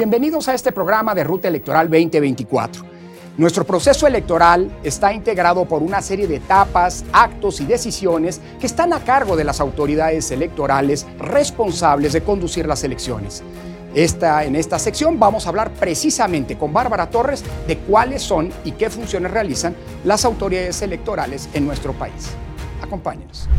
Bienvenidos a este programa de Ruta Electoral 2024. Nuestro proceso electoral está integrado por una serie de etapas, actos y decisiones que están a cargo de las autoridades electorales responsables de conducir las elecciones. Esta, en esta sección vamos a hablar precisamente con Bárbara Torres de cuáles son y qué funciones realizan las autoridades electorales en nuestro país. Acompáñenos.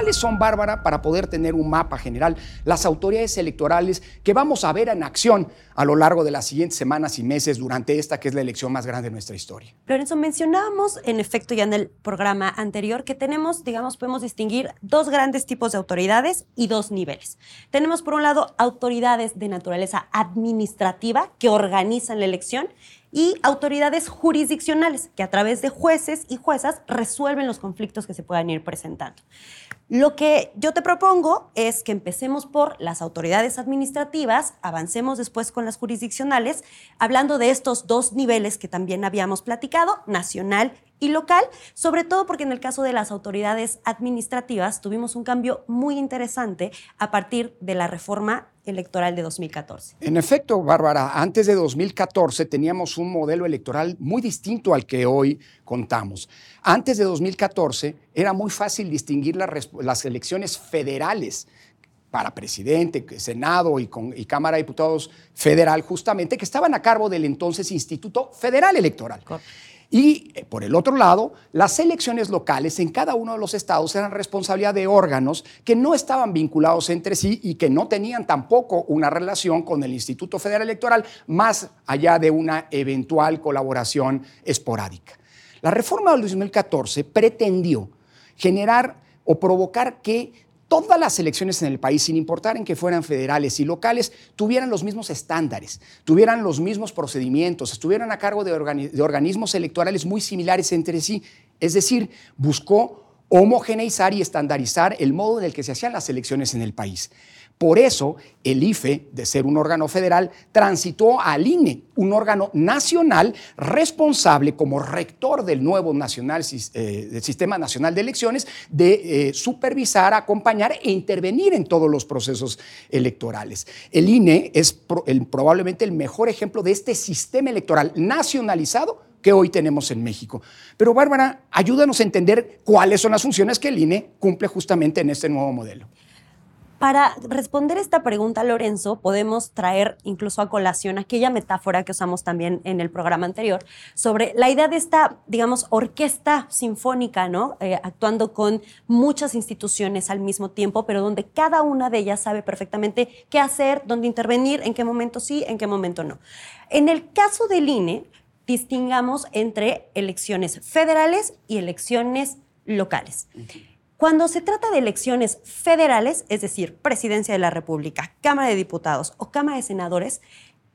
¿Cuáles son, Bárbara, para poder tener un mapa general, las autoridades electorales que vamos a ver en acción a lo largo de las siguientes semanas y meses durante esta que es la elección más grande de nuestra historia? Lorenzo, mencionábamos en efecto ya en el programa anterior que tenemos, digamos, podemos distinguir dos grandes tipos de autoridades y dos niveles. Tenemos por un lado autoridades de naturaleza administrativa que organizan la elección y autoridades jurisdiccionales que a través de jueces y juezas resuelven los conflictos que se puedan ir presentando. Lo que yo te propongo es que empecemos por las autoridades administrativas, avancemos después con las jurisdiccionales, hablando de estos dos niveles que también habíamos platicado, nacional y local, sobre todo porque en el caso de las autoridades administrativas tuvimos un cambio muy interesante a partir de la reforma electoral de 2014. En efecto, Bárbara, antes de 2014 teníamos un modelo electoral muy distinto al que hoy contamos. Antes de 2014 era muy fácil distinguir las, elecciones federales para presidente, Senado y, y, Cámara de Diputados federal, justamente, que estaban a cargo del entonces Instituto Federal Electoral. Y eh, por el otro lado, las elecciones locales en cada uno de los estados eran responsabilidad de órganos que no estaban vinculados entre sí y que no tenían tampoco una relación con el Instituto Federal Electoral, más allá de una eventual colaboración esporádica. La reforma del 2014 pretendió generar o provocar que todas las elecciones en el país, sin importar en que fueran federales y locales, tuvieran los mismos estándares, tuvieran los mismos procedimientos, estuvieran a cargo de, organismos electorales muy similares entre sí. Es decir, buscó homogeneizar y estandarizar el modo en el que se hacían las elecciones en el país. Por eso, el IFE, de ser un órgano federal, transitó al INE, un órgano nacional responsable como rector del nuevo eh, Sistema Nacional de Elecciones, de eh, supervisar, acompañar e intervenir en todos los procesos electorales. El INE es probablemente el mejor ejemplo de este sistema electoral nacionalizado que hoy tenemos en México. Pero Bárbara, ayúdanos a entender cuáles son las funciones que el INE cumple justamente en este nuevo modelo. Para responder esta pregunta, Lorenzo, podemos traer incluso a colación aquella metáfora que usamos también en el programa anterior sobre la idea de esta, digamos, orquesta sinfónica, ¿no? Eh, actuando con muchas instituciones al mismo tiempo, pero donde cada una de ellas sabe perfectamente qué hacer, dónde intervenir, en qué momento sí, en qué momento no. En el caso del INE, distingamos entre elecciones federales y elecciones locales. Cuando se trata de elecciones federales, es decir, Presidencia de la República, Cámara de Diputados o Cámara de Senadores,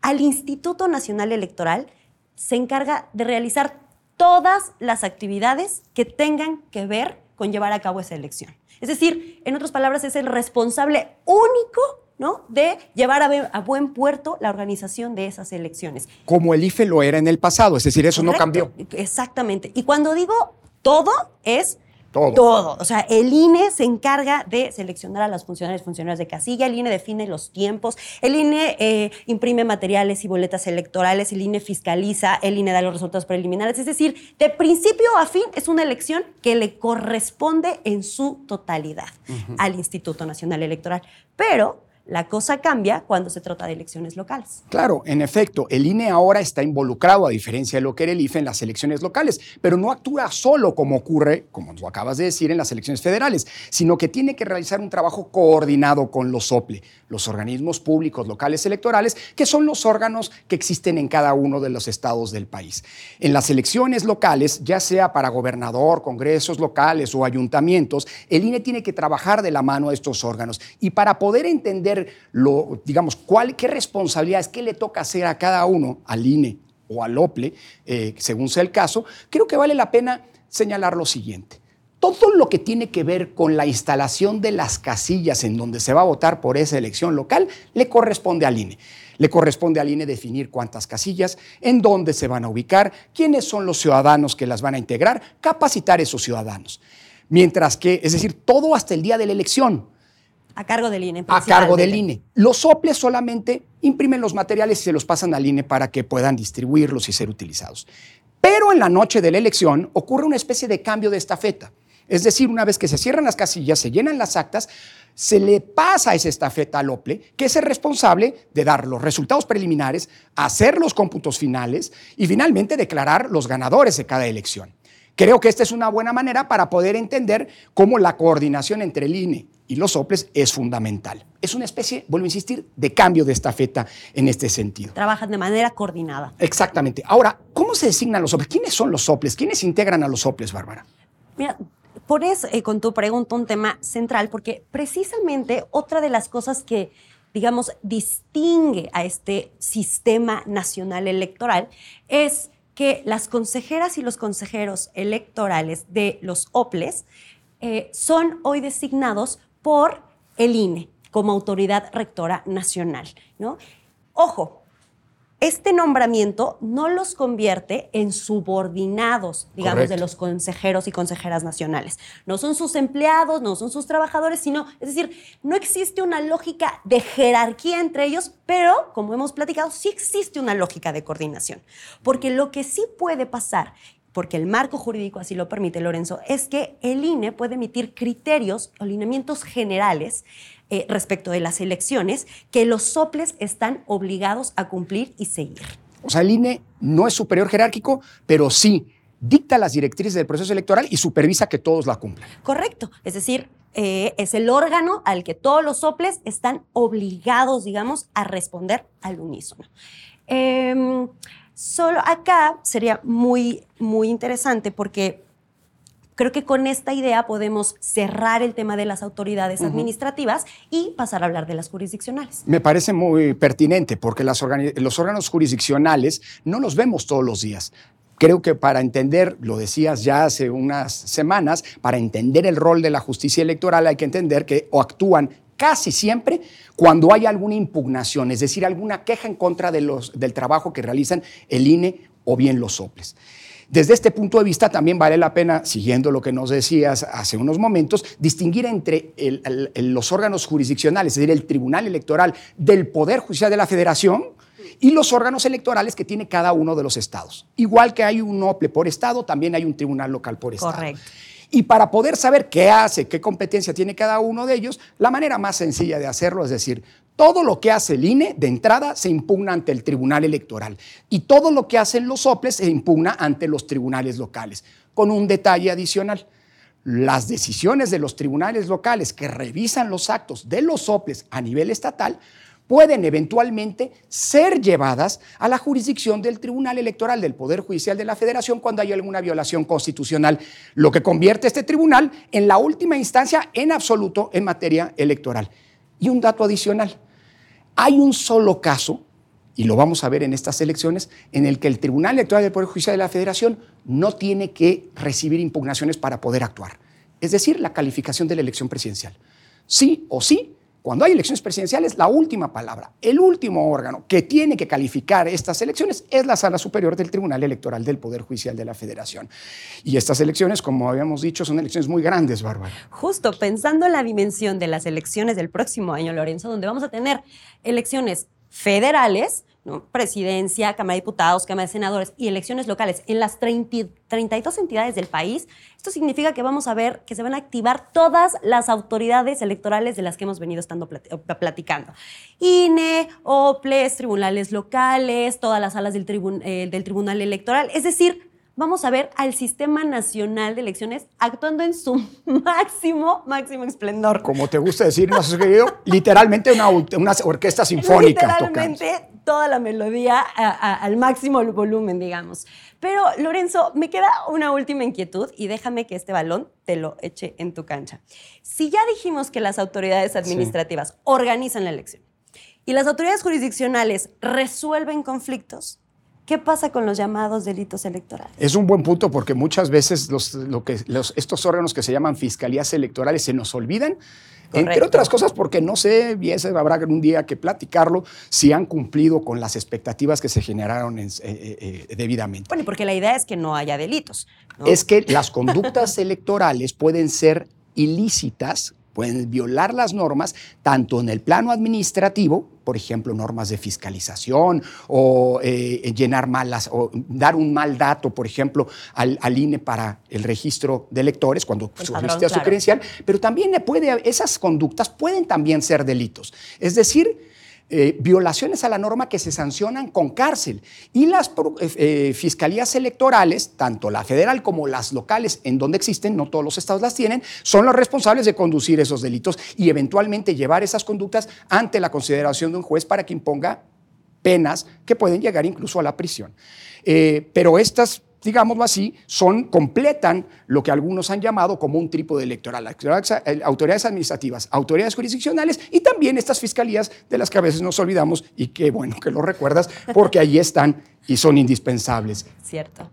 al Instituto Nacional Electoral se encarga de realizar todas las actividades que tengan que ver con llevar a cabo esa elección. Es decir, en otras palabras, es el responsable único ¿no? de llevar a, buen puerto la organización de esas elecciones. Como el IFE lo era en el pasado, es decir, eso no cambió. Exactamente. Y cuando digo todo, es todo. O sea, el INE se encarga de seleccionar a las funcionarias y funcionarios de casilla, el INE define los tiempos, el INE eh, imprime materiales y boletas electorales, el INE fiscaliza, el INE da los resultados preliminares. Es decir, de principio a fin es una elección que le corresponde en su totalidad al Instituto Nacional Electoral. Pero la cosa cambia cuando se trata de elecciones locales. Claro, en efecto, el INE ahora está involucrado, a diferencia de lo que era el IFE, en las elecciones locales, pero no actúa solo como ocurre, como lo acabas de decir, en las elecciones federales, sino que tiene que realizar un trabajo coordinado con los OPLE, los organismos públicos locales electorales, que son los órganos que existen en cada uno de los estados del país. En las elecciones locales, ya sea para gobernador, congresos locales o ayuntamientos, el INE tiene que trabajar de la mano de estos órganos y para poder entender lo, digamos, cuál, qué responsabilidades, qué le toca hacer a cada uno, al INE o al OPLE, eh, según sea el caso, creo que vale la pena señalar lo siguiente. todo lo que tiene que ver con la instalación de las casillas en donde se va a votar por esa elección local le corresponde al INE. Le corresponde al INE definir cuántas casillas, en dónde se van a ubicar, quiénes son los ciudadanos que las van a integrar, capacitar a esos ciudadanos. Mientras que, es decir, todo hasta el día de la elección. A cargo del INE. A cargo del INE. Los soples solamente imprimen los materiales y se los pasan al INE para que puedan distribuirlos y ser utilizados. Pero en la noche de la elección ocurre una especie de cambio de estafeta. Es decir, una vez que se cierran las casillas, se llenan las actas, se le pasa esa estafeta al OPLE, que es el responsable de dar los resultados preliminares, hacer los cómputos finales y finalmente declarar los ganadores de cada elección. Creo que esta es una buena manera para poder entender cómo la coordinación entre el INE y los soples es fundamental. Es una especie, vuelvo a insistir, de cambio de estafeta en este sentido. Trabajan de manera coordinada. Exactamente. Ahora, ¿cómo se designan los soples? ¿Quiénes son los soples? ¿Quiénes integran a los soples, Bárbara? Mira, pones eh, con tu pregunta un tema central, porque precisamente otra de las cosas que, digamos, distingue a este sistema nacional electoral es que las consejeras y los consejeros electorales de los OPLES eh, son hoy designados por el INE como autoridad rectora nacional. ¿no? Ojo, este nombramiento no los convierte en subordinados, digamos, de los consejeros y consejeras nacionales. No son sus empleados, no son sus trabajadores, sino, es decir, no existe una lógica de jerarquía entre ellos, pero, como hemos platicado, sí existe una lógica de coordinación. Porque lo que sí puede pasar porque el marco jurídico así lo permite, Lorenzo, es que el INE puede emitir criterios o lineamientos generales eh, respecto de las elecciones que los soples están obligados a cumplir y seguir. O sea, el INE no es superior jerárquico, pero sí dicta las directrices del proceso electoral y supervisa que todos la cumplan. Correcto. Es decir, eh, es el órgano al que todos los soples están obligados, digamos, a responder al unísono. Em, solo acá sería muy, muy interesante porque Creo que con esta idea podemos cerrar el tema de las autoridades administrativas y pasar a hablar de las jurisdiccionales. Me parece muy pertinente porque los órganos jurisdiccionales no los vemos todos los días. Creo que para entender, lo decías ya hace unas semanas, para entender el rol de la justicia electoral hay que entender que o actúan casi siempre cuando hay alguna impugnación, es decir, alguna queja en contra de los, del trabajo que realizan el INE o bien los soples. Desde este punto de vista también vale la pena, siguiendo lo que nos decías hace unos momentos, distinguir entre los órganos jurisdiccionales, es decir, el Tribunal Electoral del Poder Judicial de la Federación, y los órganos electorales que tiene cada uno de los estados. Igual que hay un OPLE por estado, también hay un tribunal local por estado. Correcto. Y para poder saber qué hace, qué competencia tiene cada uno de ellos, la manera más sencilla de hacerlo es decir, todo lo que hace el INE de entrada se impugna ante el Tribunal Electoral y todo lo que hacen los soples se impugna ante los tribunales locales, con un detalle adicional. Las decisiones de los tribunales locales que revisan los actos de los soples a nivel estatal pueden eventualmente ser llevadas a la jurisdicción del Tribunal Electoral del Poder Judicial de la Federación cuando hay alguna violación constitucional, lo que convierte a este tribunal en la última instancia en absoluto en materia electoral. Y un dato adicional, hay un solo caso, y lo vamos a ver en estas elecciones, en el que el Tribunal Electoral del Poder Judicial de la Federación no tiene que recibir impugnaciones para poder actuar. Es decir, la calificación de la elección presidencial. Sí o sí, cuando hay elecciones presidenciales, la última palabra, el último órgano que tiene que calificar estas elecciones es la Sala Superior del Tribunal Electoral del Poder Judicial de la Federación. Y estas elecciones, como habíamos dicho, son elecciones muy grandes, Bárbara. Justo pensando en la dimensión de las elecciones del próximo año, Lorenzo, donde vamos a tener elecciones federales, presidencia, Cámara de Diputados, Cámara de Senadores y elecciones locales en las 32 entidades del país, esto significa que vamos a ver que se van a activar todas las autoridades electorales de las que hemos venido estando platicando. INE, OPLES, tribunales locales, todas las salas del, eh, del Tribunal Electoral, es decir, vamos a ver al Sistema Nacional de Elecciones actuando en su máximo, máximo esplendor. Como te gusta decir, no has querido, literalmente una, una, orquesta sinfónica. Literalmente toda la melodía al máximo volumen, digamos. Pero, Lorenzo, me queda una última inquietud y déjame que este balón te lo eche en tu cancha. Si ya dijimos que las autoridades administrativas organizan la elección y las autoridades jurisdiccionales resuelven conflictos, ¿Qué pasa con los llamados delitos electorales? Es un buen punto porque muchas veces lo que, estos órganos que se llaman fiscalías electorales se nos olvidan. Entre otras cosas porque no sé, habrá un día que platicarlo, si han cumplido con las expectativas que se generaron eh, eh, eh, debidamente. Bueno, y porque la idea es que no haya delitos. Es que las conductas electorales pueden ser ilícitas pueden violar las normas tanto en el plano administrativo, por ejemplo, normas de fiscalización o eh, llenar malas o dar un mal dato, por ejemplo, al, INE para el registro de electores cuando solicita su credencial, pero también puede, esas conductas pueden también ser delitos. Es decir, eh, violaciones a la norma que se sancionan con cárcel. Y las eh, eh, fiscalías electorales, tanto la federal como las locales, en donde existen, no todos los estados las tienen, son los responsables de conducir esos delitos y eventualmente llevar esas conductas ante la consideración de un juez para que imponga penas que pueden llegar incluso a la prisión. pero estas digámoslo así, son, completan lo que algunos han llamado como un trípode electoral. Autoridades administrativas, autoridades jurisdiccionales y también estas fiscalías de las que a veces nos olvidamos y qué bueno que lo recuerdas porque ahí están y son indispensables. Cierto.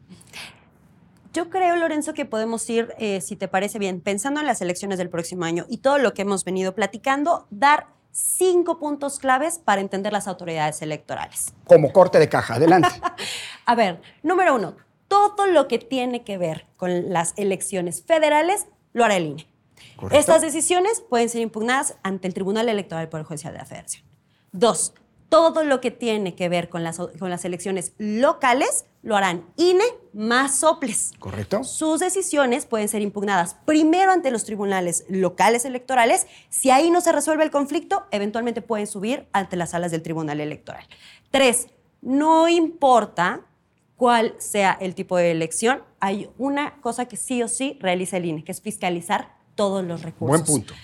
Yo creo, Lorenzo, que podemos ir, eh, si te parece bien, pensando en las elecciones del próximo año y todo lo que hemos venido platicando, dar cinco puntos claves para entender las autoridades electorales. Como corte de caja, adelante. a ver, número uno, todo lo que tiene que ver con las elecciones federales lo hará el INE. Estas decisiones pueden ser impugnadas ante el Tribunal Electoral del Poder Judicial de la Federación. Dos, todo lo que tiene que ver con las, con las elecciones locales lo harán INE más soples. Correcto. Sus decisiones pueden ser impugnadas primero ante los tribunales locales electorales. Si ahí no se resuelve el conflicto, eventualmente pueden subir ante las salas del Tribunal Electoral. Tres, no importa cuál sea el tipo de elección, hay una cosa que sí o sí realiza el INE, que es fiscalizar todos los recursos. Buen punto.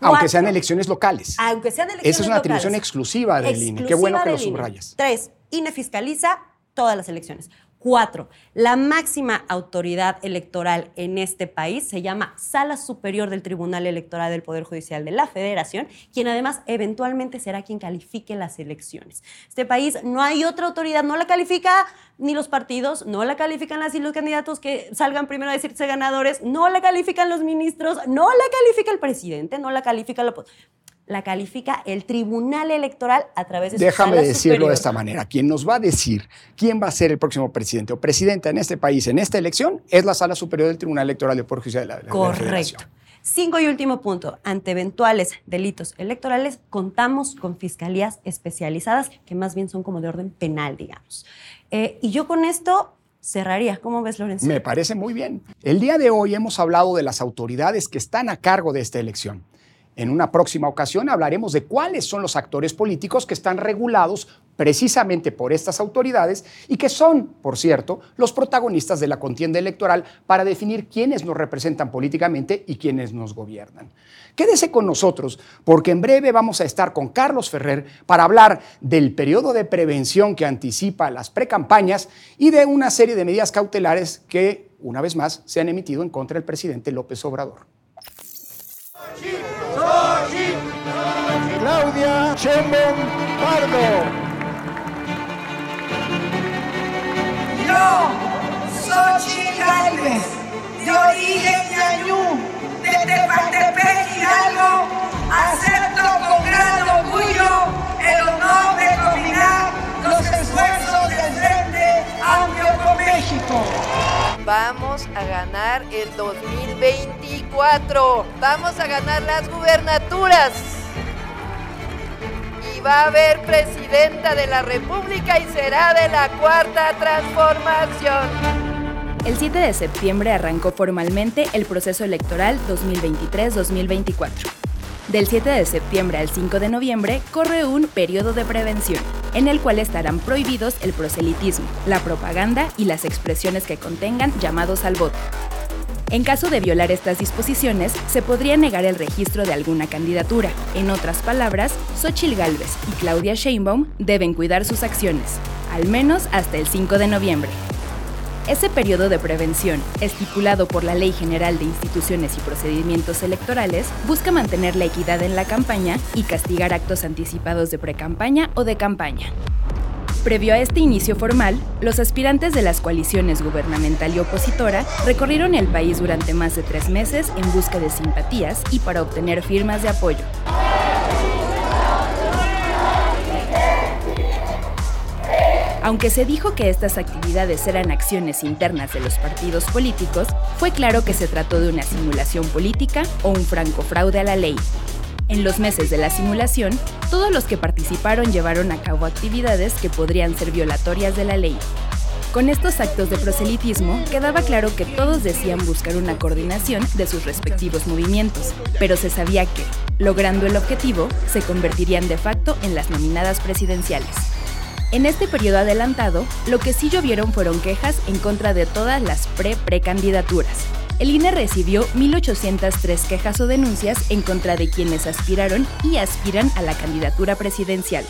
Aunque sean elecciones locales. Aunque sean elecciones Esa es una atribución exclusiva del INE. Qué bueno que lo subrayas. Tres, INE fiscaliza todas las elecciones. Cuatro, la máxima autoridad electoral en este país se llama Sala Superior del Tribunal Electoral del Poder Judicial de la Federación, quien además eventualmente será quien califique las elecciones. Este país no hay otra autoridad, no la califica ni los partidos, no la califican las y los candidatos que salgan primero a decirse ganadores, no la califican los ministros, no la califica el presidente, no la califica la la califica el Tribunal Electoral a través de su Déjame decirlo de esta manera. Quien nos va a decir quién va a ser el próximo presidente o presidenta en este país en esta elección es la Sala Superior del Tribunal Electoral de Poder Judicial de la, de Correcto. Cinco y último punto. Ante eventuales delitos electorales, contamos con fiscalías especializadas que más bien son como de orden penal, digamos. Eh, y yo con esto cerraría. ¿Cómo ves, Lorenzo? Me parece muy bien. El día de hoy hemos hablado de las autoridades que están a cargo de esta elección. En una próxima ocasión hablaremos de cuáles son los actores políticos que están regulados precisamente por estas autoridades y que son, por cierto, los protagonistas de la contienda electoral para definir quiénes nos representan políticamente y quiénes nos gobiernan. Quédese con nosotros porque en breve vamos a estar con Carlos Ferrer para hablar del periodo de prevención que anticipa las precampañas y de una serie de medidas cautelares que, una vez más, se han emitido en contra del presidente López Obrador. Claudia Sheinbaum Pardo. Yo, Xochitl Gálvez, de origen ñañú, de Tepatepec, Hidalgo, acepto con gran orgullo el honor de combinar los esfuerzos del Frente Amplio con México. Vamos a ganar el 2024. Vamos a ganar las gubernaturas. Y va a haber presidenta de la República y será de la cuarta transformación. El 7 de septiembre arrancó formalmente el proceso electoral 2023-2024. Del 7 de septiembre al 5 de noviembre corre un periodo de prevención, en el cual estarán prohibidos el proselitismo, la propaganda y las expresiones que contengan llamados al voto. En caso de violar estas disposiciones, se podría negar el registro de alguna candidatura. En otras palabras, Xochitl Gálvez y Claudia Sheinbaum deben cuidar sus acciones, al menos hasta el 5 de noviembre. Ese periodo de prevención, estipulado por la Ley General de Instituciones y Procedimientos Electorales, busca mantener la equidad en la campaña y castigar actos anticipados de precampaña o de campaña. Previo a este inicio formal, los aspirantes de las coaliciones gubernamental y opositora recorrieron el país durante más de tres meses en busca de simpatías y para obtener firmas de apoyo. Aunque se dijo que estas actividades eran acciones internas de los partidos políticos, fue claro que se trató de una simulación política o un franco fraude a la ley. En los meses de la simulación, todos los que participaron llevaron a cabo actividades que podrían ser violatorias de la ley. Con estos actos de proselitismo, quedaba claro que todos decían buscar una coordinación de sus respectivos movimientos, pero se sabía que, logrando el objetivo, se convertirían de facto en las nominadas presidenciales. En este periodo adelantado, lo que sí llovieron fueron quejas en contra de todas las pre-precandidaturas. El INE recibió 1.803 quejas o denuncias en contra de quienes aspiraron y aspiran a la candidatura presidencial.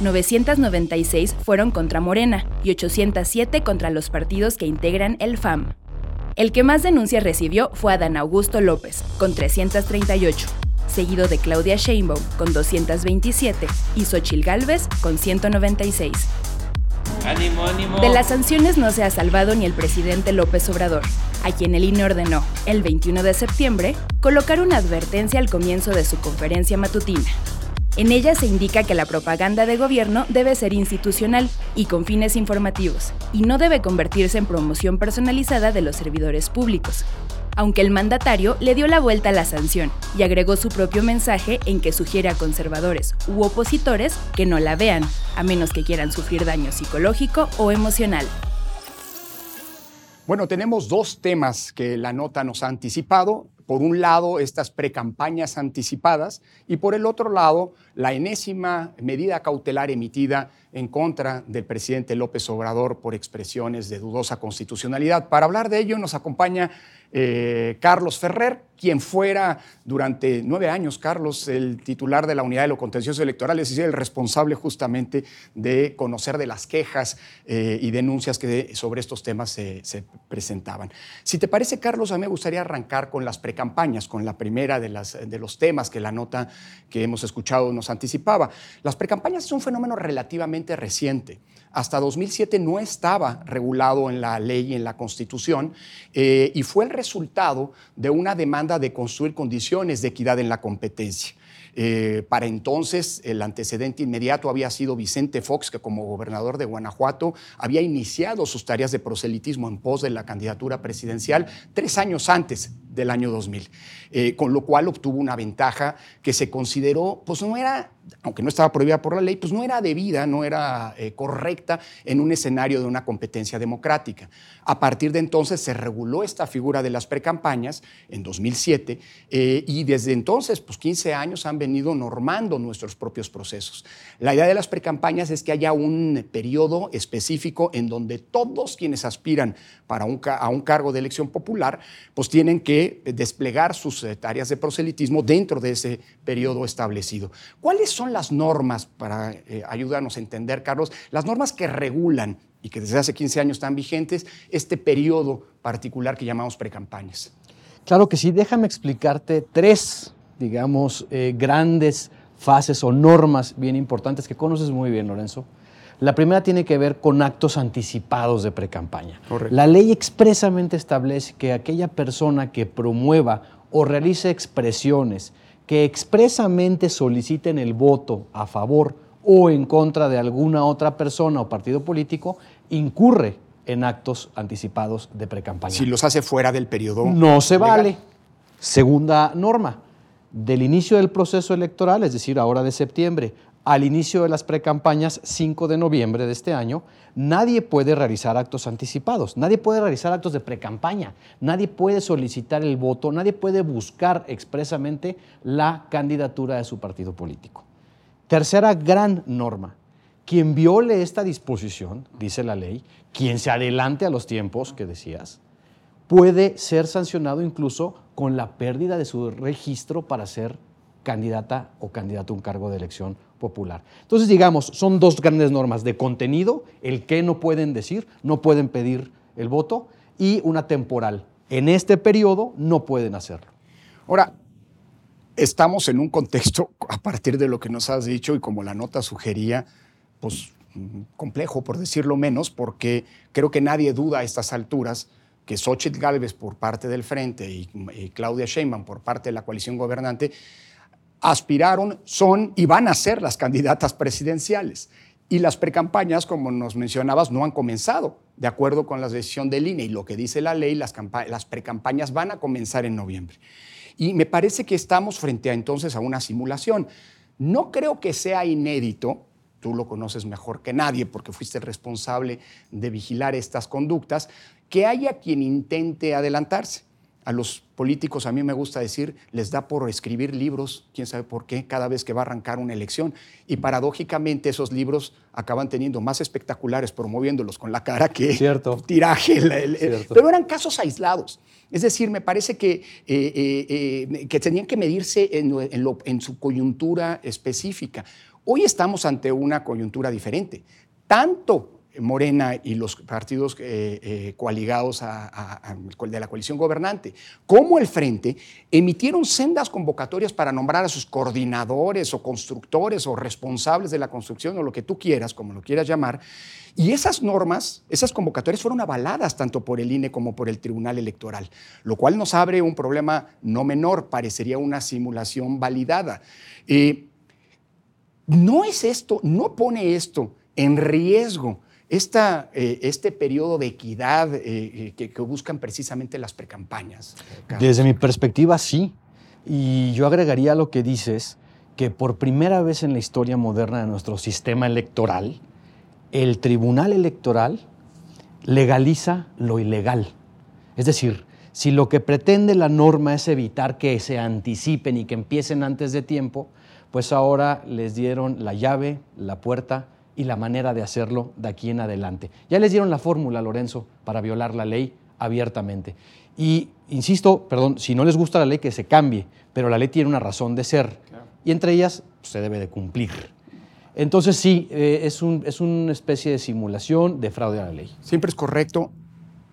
996 fueron contra Morena y 807 contra los partidos que integran el FAM. El que más denuncias recibió fue Adán Augusto López, con 338, seguido de Claudia Sheinbaum con 227 y Xochil Gálvez con 196. De las sanciones no se ha salvado ni el presidente López Obrador, a quien el INE ordenó, el 21 de septiembre, colocar una advertencia al comienzo de su conferencia matutina. En ella se indica que la propaganda de gobierno debe ser institucional y con fines informativos, y no debe convertirse en promoción personalizada de los servidores públicos, aunque el mandatario le dio la vuelta a la sanción y agregó su propio mensaje en que sugiere a conservadores u opositores que no la vean, a menos que quieran sufrir daño psicológico o emocional. Bueno, tenemos dos temas que la nota nos ha anticipado. Por un lado, estas precampañas anticipadas y por el otro lado, la enésima medida cautelar emitida en contra del presidente López Obrador por expresiones de dudosa constitucionalidad. Para hablar de ello nos acompaña eh, Carlos Ferrer, quien fuera durante nueve años, Carlos, el titular de la unidad de lo contencioso electoral, es decir, el responsable justamente de conocer de las quejas eh, y denuncias que sobre estos temas se, presentaban. Si te parece, Carlos, a mí me gustaría arrancar con las precampañas, con la primera de, las, de los temas que la nota que hemos escuchado nos anticipaba. Las precampañas es un fenómeno relativamente reciente hasta 2007 no estaba regulado en la ley y en la Constitución eh, y fue el resultado de una de construir condiciones de equidad en la competencia. Eh, para entonces, el antecedente inmediato había sido Vicente Fox, que como gobernador de Guanajuato había iniciado sus tareas de proselitismo en pos de la candidatura presidencial tres años antes del año 2000, eh, con lo cual obtuvo una ventaja que se consideró, pues no era aunque no estaba prohibida por la ley, pues no era debida, no era eh, correcta en un escenario de una competencia democrática. A partir de entonces se reguló esta figura de las precampañas en 2007 eh, y desde entonces, pues 15 años han venido normando nuestros propios procesos. La idea de las precampañas es que haya un periodo específico en donde todos quienes aspiran para un, a un cargo de elección popular, pues tienen que desplegar sus eh, tareas de proselitismo dentro de ese periodo establecido. ¿Cuáles son las normas para eh, ayudarnos a entender, Carlos? Las normas que regulan y que desde hace 15 años están vigentes este periodo particular que llamamos precampañas. Claro que sí, déjame explicarte tres, digamos, eh, grandes fases o normas bien importantes que conoces muy bien, Lorenzo. La primera tiene que ver con actos anticipados de precampaña. La ley expresamente establece que aquella persona que promueva o realice expresiones que expresamente soliciten el voto a favor o en contra de alguna otra persona o partido político, incurre en actos anticipados de precampaña. Si los hace fuera del periodo. No se vale. Segunda norma, del inicio del proceso electoral, es decir, ahora de septiembre, al inicio de las precampañas, 5 de noviembre de este año, nadie puede realizar actos anticipados, nadie puede realizar actos de precampaña, nadie puede solicitar el voto, nadie puede buscar expresamente la candidatura de su partido político. Tercera gran norma, quien viole esta disposición, dice la ley, quien se adelante a los tiempos que decías, puede ser sancionado incluso con la pérdida de su registro para ser candidata o candidato a un cargo de elección popular. Entonces, digamos, son dos grandes normas de contenido, el que no pueden decir, no pueden pedir el voto, y una temporal. En este periodo no pueden hacerlo. Ahora, estamos en un contexto, a partir de lo que nos has dicho y como la nota sugería, pues complejo, por decirlo menos, porque creo que nadie duda a estas alturas que Xochitl Gálvez por parte del Frente y, y Claudia Sheinbaum por parte de la coalición gobernante aspiraron, son y van a ser las candidatas presidenciales. Y las precampañas, como nos mencionabas, no han comenzado. De acuerdo con la decisión del INE y lo que dice la ley, las, las precampañas van a comenzar en noviembre. Y me parece que estamos frente a entonces a una simulación. No creo que sea inédito, tú lo conoces mejor que nadie porque fuiste responsable de vigilar estas conductas, que haya quien intente adelantarse a los políticos, a mí me gusta decir, les da por escribir libros, quién sabe por qué, cada vez que va a arrancar una elección. Y paradójicamente esos libros acaban teniendo más espectaculares promoviéndolos con la cara que Cierto. tiraje. Pero eran casos aislados. Es decir, me parece que, eh, eh, eh, que tenían que medirse en, en su coyuntura específica. Hoy estamos ante una coyuntura diferente. Tanto Morena y los partidos eh, eh, coaligados de la coalición gobernante, como el Frente, emitieron sendas convocatorias para nombrar a sus coordinadores o constructores o responsables de la construcción o lo que tú quieras, como lo quieras llamar. Y esas normas, esas convocatorias fueron avaladas tanto por el INE como por el Tribunal Electoral, lo cual nos abre un problema no menor, parecería una simulación validada. Eh, no es esto, no pone esto en riesgo esta, eh, este periodo de equidad eh, eh, que, buscan precisamente las precampañas? Desde mi perspectiva, sí. Y yo agregaría lo que dices, que por primera vez en la historia moderna de nuestro sistema electoral, el Tribunal Electoral legaliza lo ilegal. Es decir, si lo que pretende la norma es evitar que se anticipen y que empiecen antes de tiempo, pues ahora les dieron la llave, la puerta y la manera de hacerlo de aquí en adelante. Ya les dieron la fórmula, Lorenzo, para violar la ley abiertamente. Y, insisto, perdón, si no les gusta la ley, que se cambie, pero la ley tiene una razón de ser. Y entre ellas pues, se debe de cumplir. Entonces sí, eh, es, un, es una especie de simulación de fraude a la ley. Siempre es correcto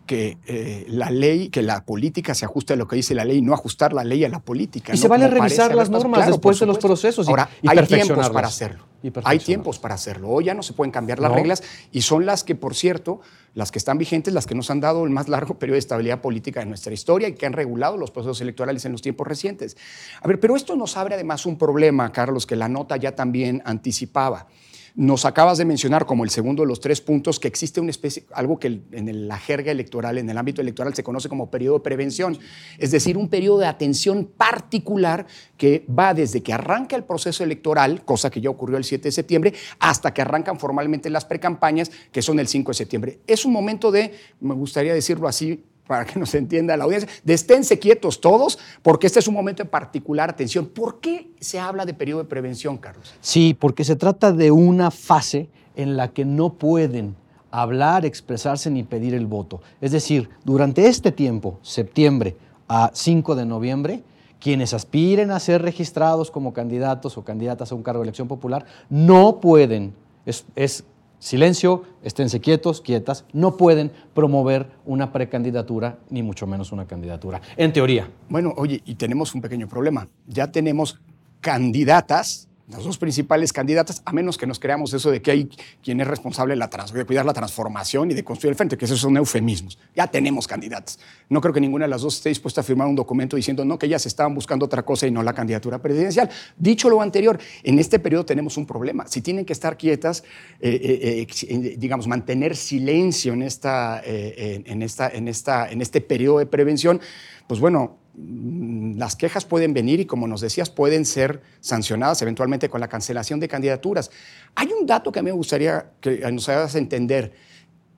que eh, la ley, que la política se ajuste a lo que dice la ley, no ajustar la ley a la política. Y se vale revisar las normas después de los procesos. Ahora, hay tiempos para hacerlo. Hay tiempos para hacerlo. Hoy ya no se pueden cambiar las reglas y son las que, por cierto, las que están vigentes, las que nos han dado el más largo periodo de estabilidad política de nuestra historia y que han regulado los procesos electorales en los tiempos recientes. A ver, pero esto nos abre además un problema, Carlos, que la nota ya también anticipaba. Nos acabas de mencionar como el segundo de los tres puntos que existe una especie, algo que en la jerga electoral, en el ámbito electoral se conoce como periodo de prevención, es decir, un periodo de atención particular que va desde que arranca el proceso electoral, cosa que ya ocurrió el 7 de septiembre, hasta que arrancan formalmente las precampañas, que son el 5 de septiembre. Es un momento de, me gustaría decirlo así, para que nos entienda la audiencia, de esténse quietos todos, porque este es un momento de particular atención. ¿Por qué se habla de periodo de prevención, Carlos? Sí, porque se trata de una fase en la que no pueden hablar, expresarse ni pedir el voto. Es decir, durante este tiempo, septiembre a 5 de noviembre, quienes aspiren a ser registrados como candidatos o candidatas a un cargo de elección popular no pueden, es, es Silencio, esténse quietos, quietas, no pueden promover una precandidatura, ni mucho menos una candidatura, en teoría. Bueno, oye, y tenemos un pequeño problema. Ya tenemos candidatas las dos principales candidatas, a menos que nos creamos eso de que hay quien es responsable de, la de cuidar la transformación y de construir el frente, que esos son eufemismos. Ya tenemos candidatas. No creo que ninguna de las dos esté dispuesta a firmar un documento diciendo no, que ellas estaban buscando otra cosa y no la candidatura presidencial. Dicho lo anterior, en este periodo tenemos un problema. Si tienen que estar quietas, eh, eh, eh, digamos, mantener silencio en, esta, en, esta, en, esta, en este periodo de prevención, pues bueno, las quejas pueden venir y, como nos decías, pueden ser sancionadas eventualmente con la cancelación de candidaturas. Hay un dato que a mí me gustaría que nos hagas entender,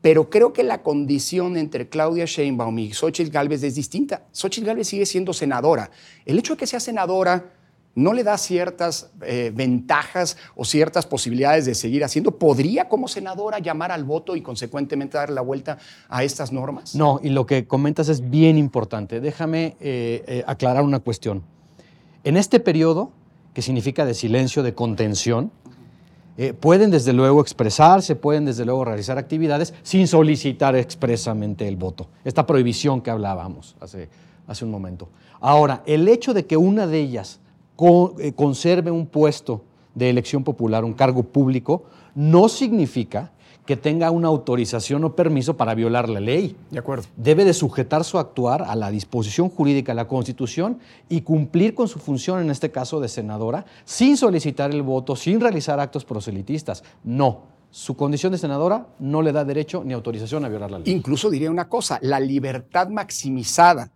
pero creo que la condición entre Claudia Sheinbaum y Xochitl Gálvez es distinta. Xochitl Gálvez sigue siendo senadora. El hecho de que sea senadora no le da ciertas eh, ventajas o ciertas posibilidades de seguir haciendo? ¿Podría como senadora llamar al voto y consecuentemente dar la vuelta a estas normas? No, y lo que comentas es bien importante. Déjame eh, eh, aclarar una cuestión. En este periodo, que significa de silencio, de contención, pueden desde luego expresarse, pueden desde luego realizar actividades sin solicitar expresamente el voto. Esta prohibición que hablábamos hace, hace un momento. Ahora, el hecho de que una de ellas conserve un puesto de elección popular, un cargo público, no significa que tenga una autorización o permiso para violar la ley. De acuerdo. Debe de sujetar su actuar a la disposición jurídica de la Constitución y cumplir con su función, en este caso de senadora, sin solicitar el voto, sin realizar actos proselitistas. No. Su condición de senadora no le da derecho ni autorización a violar la ley. Incluso diría una cosa, la libertad maximizada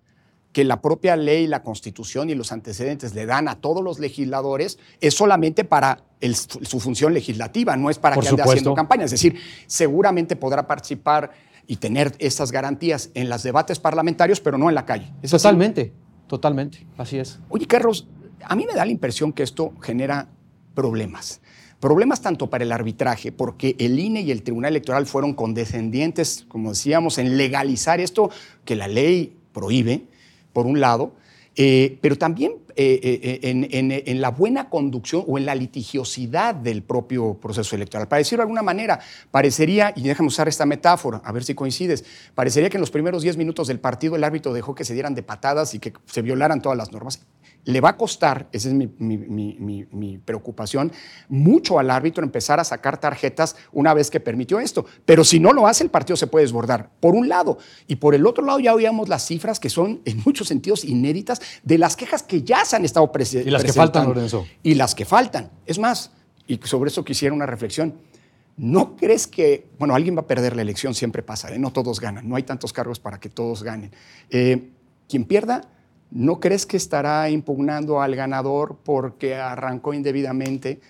que la propia ley, la constitución y los antecedentes le dan a todos los legisladores es solamente para el- su función legislativa, no es para Por que ande supuesto. haciendo campaña. Es decir, seguramente podrá participar y tener esas garantías en los debates parlamentarios, pero no en la calle. ¿Es así? Totalmente, totalmente, así es. Oye, Carlos, a mí me da la impresión que esto genera problemas. Problemas tanto para el arbitraje, porque el INE y el Tribunal Electoral fueron condescendientes, como decíamos, en legalizar esto que la ley prohíbe, por un lado, eh, pero también eh, eh, en, en- la buena conducción o en la litigiosidad del propio proceso electoral. Para decirlo de alguna manera, parecería, y déjame usar esta metáfora, a ver si coincides, parecería que en los primeros 10 minutos del partido el árbitro dejó que se dieran de patadas y que se violaran todas las normas. Le va a costar, esa es mi- mi preocupación, mucho al árbitro empezar a sacar tarjetas una vez que permitió esto. Pero si no lo hace, el partido se puede desbordar, por un lado. Y por el otro lado ya oíamos las cifras que son en muchos sentidos inéditas de las quejas que ya han estado Y las que faltan. Lorenzo. Y las que faltan. Es más, y sobre eso quisiera una reflexión. ¿No crees que, bueno, alguien va a perder la elección? Siempre pasa, ¿eh? no todos ganan, no hay tantos cargos para que todos ganen. Eh, quien pierda, ¿no crees que estará impugnando al ganador porque arrancó indebidamente?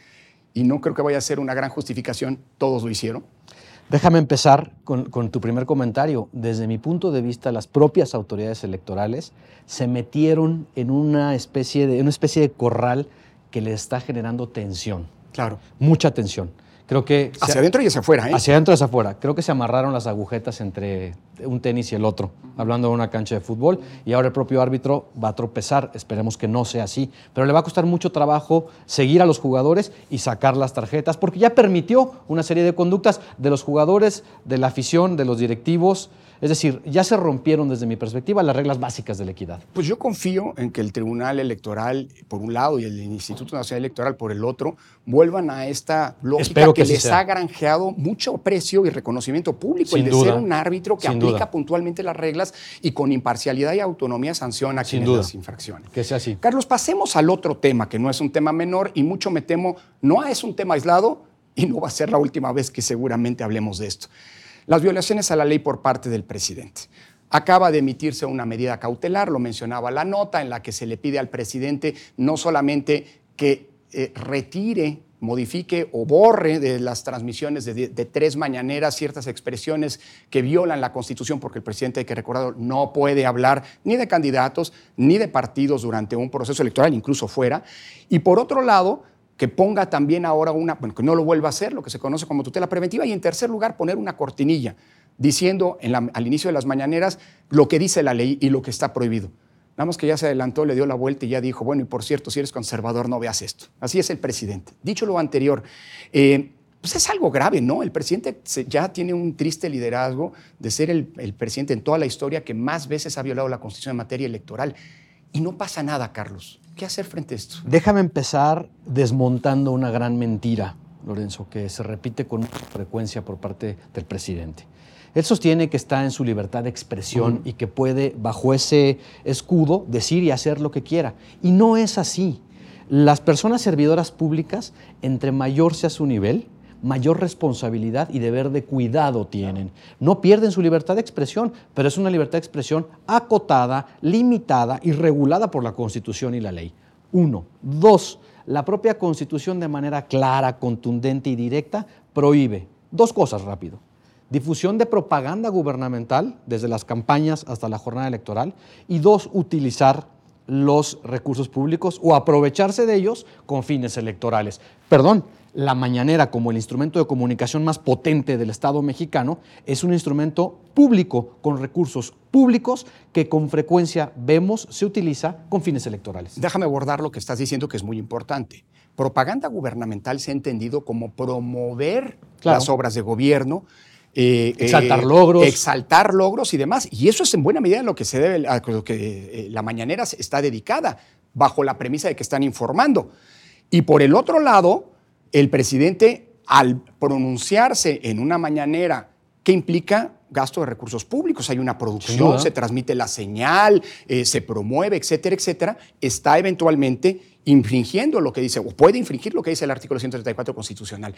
Y no creo que vaya a ser una gran justificación, todos lo hicieron. Déjame empezar con, con tu primer comentario. Desde mi punto de vista, las propias autoridades electorales se metieron en una especie de, una especie de corral que le está generando tensión, Claro. mucha tensión. Creo que Hacia adentro y hacia afuera, ¿eh? Hacia adentro y hacia afuera. Creo que se amarraron las agujetas entre un tenis y el otro, hablando de una cancha de fútbol, y ahora el propio árbitro va a tropezar. Esperemos que no sea así. Pero le va a costar mucho trabajo seguir a los jugadores y sacar las tarjetas, porque ya permitió una serie de conductas de los jugadores, de la afición, de los directivos. Es decir, ya se rompieron desde mi perspectiva las reglas básicas de la equidad. Pues yo confío en que el Tribunal Electoral, por un lado, y el Instituto Nacional Electoral, por el otro, vuelvan a esta lógica Espero que les ha granjeado mucho precio y reconocimiento público, Sin el de duda. ser un árbitro que Sin aplica duda. puntualmente las reglas y con imparcialidad y autonomía sanciona a Sin quienes duda. las infracciones. Que sea así. Carlos, pasemos al otro tema, que no es un tema menor y mucho me temo, no es un tema aislado y no va a ser la última vez que seguramente hablemos de esto. Las violaciones a la ley por parte del presidente. Acaba de emitirse una medida cautelar, lo mencionaba la nota, en la que se le pide al presidente no solamente que eh, retire, modifique o borre de las transmisiones de, tres mañaneras ciertas expresiones que violan la Constitución, porque el presidente, hay que recordarlo, no puede hablar ni de candidatos ni de partidos durante un proceso electoral, incluso fuera. Y por otro lado, que ponga también ahora una, bueno, que no lo vuelva a hacer, lo que se conoce como tutela preventiva, y en tercer lugar, poner una cortinilla diciendo al inicio de las mañaneras lo que dice la ley y lo que está prohibido. Nada más que ya se adelantó, le dio la vuelta y ya dijo, bueno, y por cierto, si eres conservador, no veas esto. Así es el presidente. Dicho lo anterior, eh, pues es algo grave, ¿no? El presidente ya tiene un triste liderazgo de ser el, el presidente en toda la historia que más veces ha violado la Constitución en materia electoral. Y no pasa nada, Carlos. ¿Qué hacer frente a esto? Déjame empezar desmontando una gran mentira, Lorenzo, que se repite con mucha frecuencia por parte del presidente. Él sostiene que está en su libertad de expresión y que puede, bajo ese escudo, decir y hacer lo que quiera. Y no es así. Las personas servidoras públicas, entre mayor sea su nivel, mayor responsabilidad y deber de cuidado tienen. No pierden su libertad de expresión, pero es una libertad de expresión acotada, limitada y regulada por la Constitución y la ley. Uno. Dos, la propia Constitución de manera clara, contundente y directa prohíbe dos cosas rápido. Difusión de propaganda gubernamental, desde las campañas hasta la jornada electoral. Y dos, utilizar los recursos públicos o aprovecharse de ellos con fines electorales. Perdón, la mañanera como el instrumento de comunicación más potente del Estado mexicano es un instrumento público con recursos públicos que con frecuencia vemos se utiliza con fines electorales. Déjame abordar lo que estás diciendo que es muy importante. Propaganda gubernamental se ha entendido como promover Claro. las obras de gobierno. Eh, Exaltar eh, logros. Exaltar logros y demás. Y eso es en buena medida lo que se debe, a lo que eh, la mañanera está dedicada, bajo la premisa de que están informando. Y por el otro lado, el presidente, al pronunciarse en una mañanera que implica gasto de recursos públicos, hay una producción, se transmite la señal, eh, se promueve, etcétera, etcétera, está eventualmente infringiendo lo que dice, o puede infringir lo que dice el artículo 134 constitucional.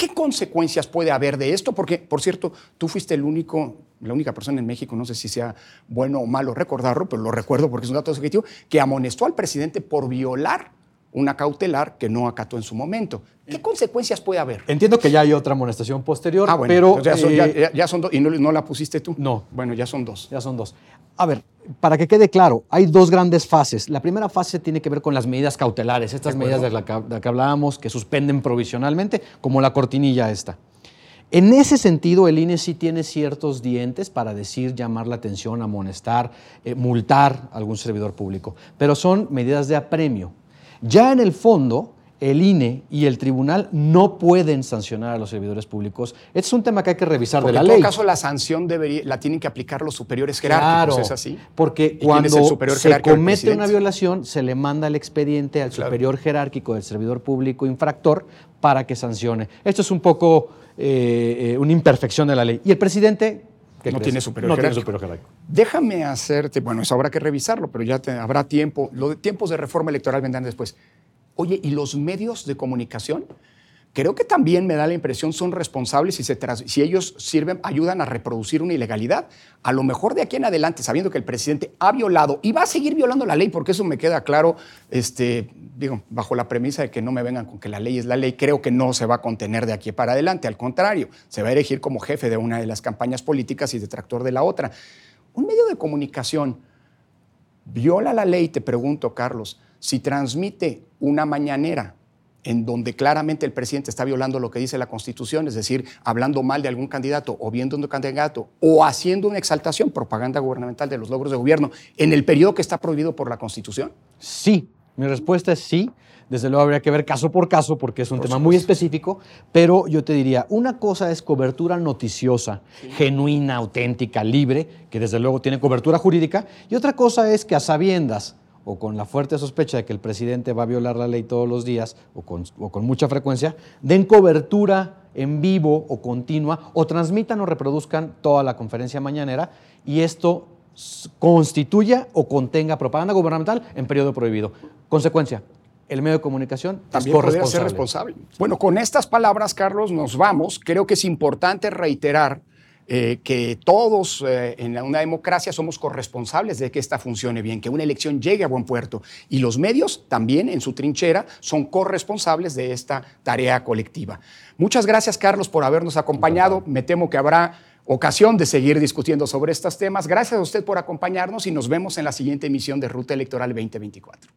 ¿Qué consecuencias puede haber de esto? Porque, por cierto, tú fuiste el único, la única persona en México, no sé si sea bueno o malo recordarlo, pero lo recuerdo porque es un dato subjetivo, que amonestó al presidente por violar una cautelar que no acató en su momento. ¿Qué consecuencias puede haber? Entiendo que ya hay otra amonestación posterior, Ah, bueno, pero... ya, son, eh, ya- ya son dos. ¿Y no, no la pusiste tú? No. Bueno, ya son dos. Ya son dos. A ver, para que quede claro, hay dos grandes fases. La primera fase tiene que ver con las medidas cautelares, estas medidas de las que, de las que hablábamos que suspenden provisionalmente, como la cortinilla esta. En ese sentido, el INE sí tiene ciertos dientes para decir, llamar la atención, amonestar, eh, multar a algún servidor público, pero son medidas de apremio. Ya en el fondo, el INE y el tribunal no pueden sancionar a los servidores públicos. Este es un tema que hay que revisar Porque de la en todo ley. caso la sanción debería, la tienen que aplicar los superiores jerárquicos, Claro, ¿es así? Porque ¿Y quién es cuando se comete una violación, se le manda el expediente al Claro. superior jerárquico del servidor público infractor para que sancione. Esto es un poco eh, eh, una imperfección de la ley. Y el presidente ¿qué No crees? tiene superior no tiene superior. Déjame hacerte, bueno, eso habrá que revisarlo, pero ya te- habrá tiempo. Los tiempos de reforma electoral vendrán después. Oye, ¿y los medios de comunicación? Creo que también me da la impresión son responsables tras- si ellos sirven, ayudan a reproducir una ilegalidad. A lo mejor de aquí en adelante, sabiendo que el presidente ha violado y va a seguir violando la ley, porque eso me queda claro, este, digo, bajo la premisa de que no me vengan con que la ley es la ley, creo que no se va a contener de aquí para adelante. Al contrario, se va a elegir como jefe de una de las campañas políticas y detractor de la otra. Un medio de comunicación viola la ley, te pregunto, Carlos, si transmite una mañanera en donde claramente el presidente está violando lo que dice la Constitución, es decir, hablando mal de algún candidato o viendo un candidato o haciendo una exaltación, propaganda gubernamental de los logros de gobierno en el periodo que está prohibido por la Constitución? Sí, mi respuesta es sí. Desde luego habría que ver caso por caso porque es un tema muy específico, pero yo te diría, una cosa es cobertura noticiosa, genuina, auténtica, libre, que desde luego tiene cobertura jurídica, y otra cosa es que a sabiendas o con la fuerte sospecha de que el presidente va a violar la ley todos los días o con, o con mucha frecuencia, den cobertura en vivo o continua o transmitan o reproduzcan toda la conferencia mañanera y esto constituya o contenga propaganda gubernamental en periodo prohibido. Consecuencia, el medio de comunicación También podría ser responsable. Bueno, con estas palabras, Carlos, nos vamos. Creo que es importante reiterar eh, que todos eh, en una democracia somos corresponsables de que esta funcione bien, que una elección llegue a buen puerto. Y los medios también en su trinchera son corresponsables de esta tarea colectiva. Muchas gracias, Carlos, por habernos acompañado. Me temo que habrá ocasión de seguir discutiendo sobre estos temas. Gracias a usted por acompañarnos y nos vemos en la siguiente emisión de Ruta Electoral 2024.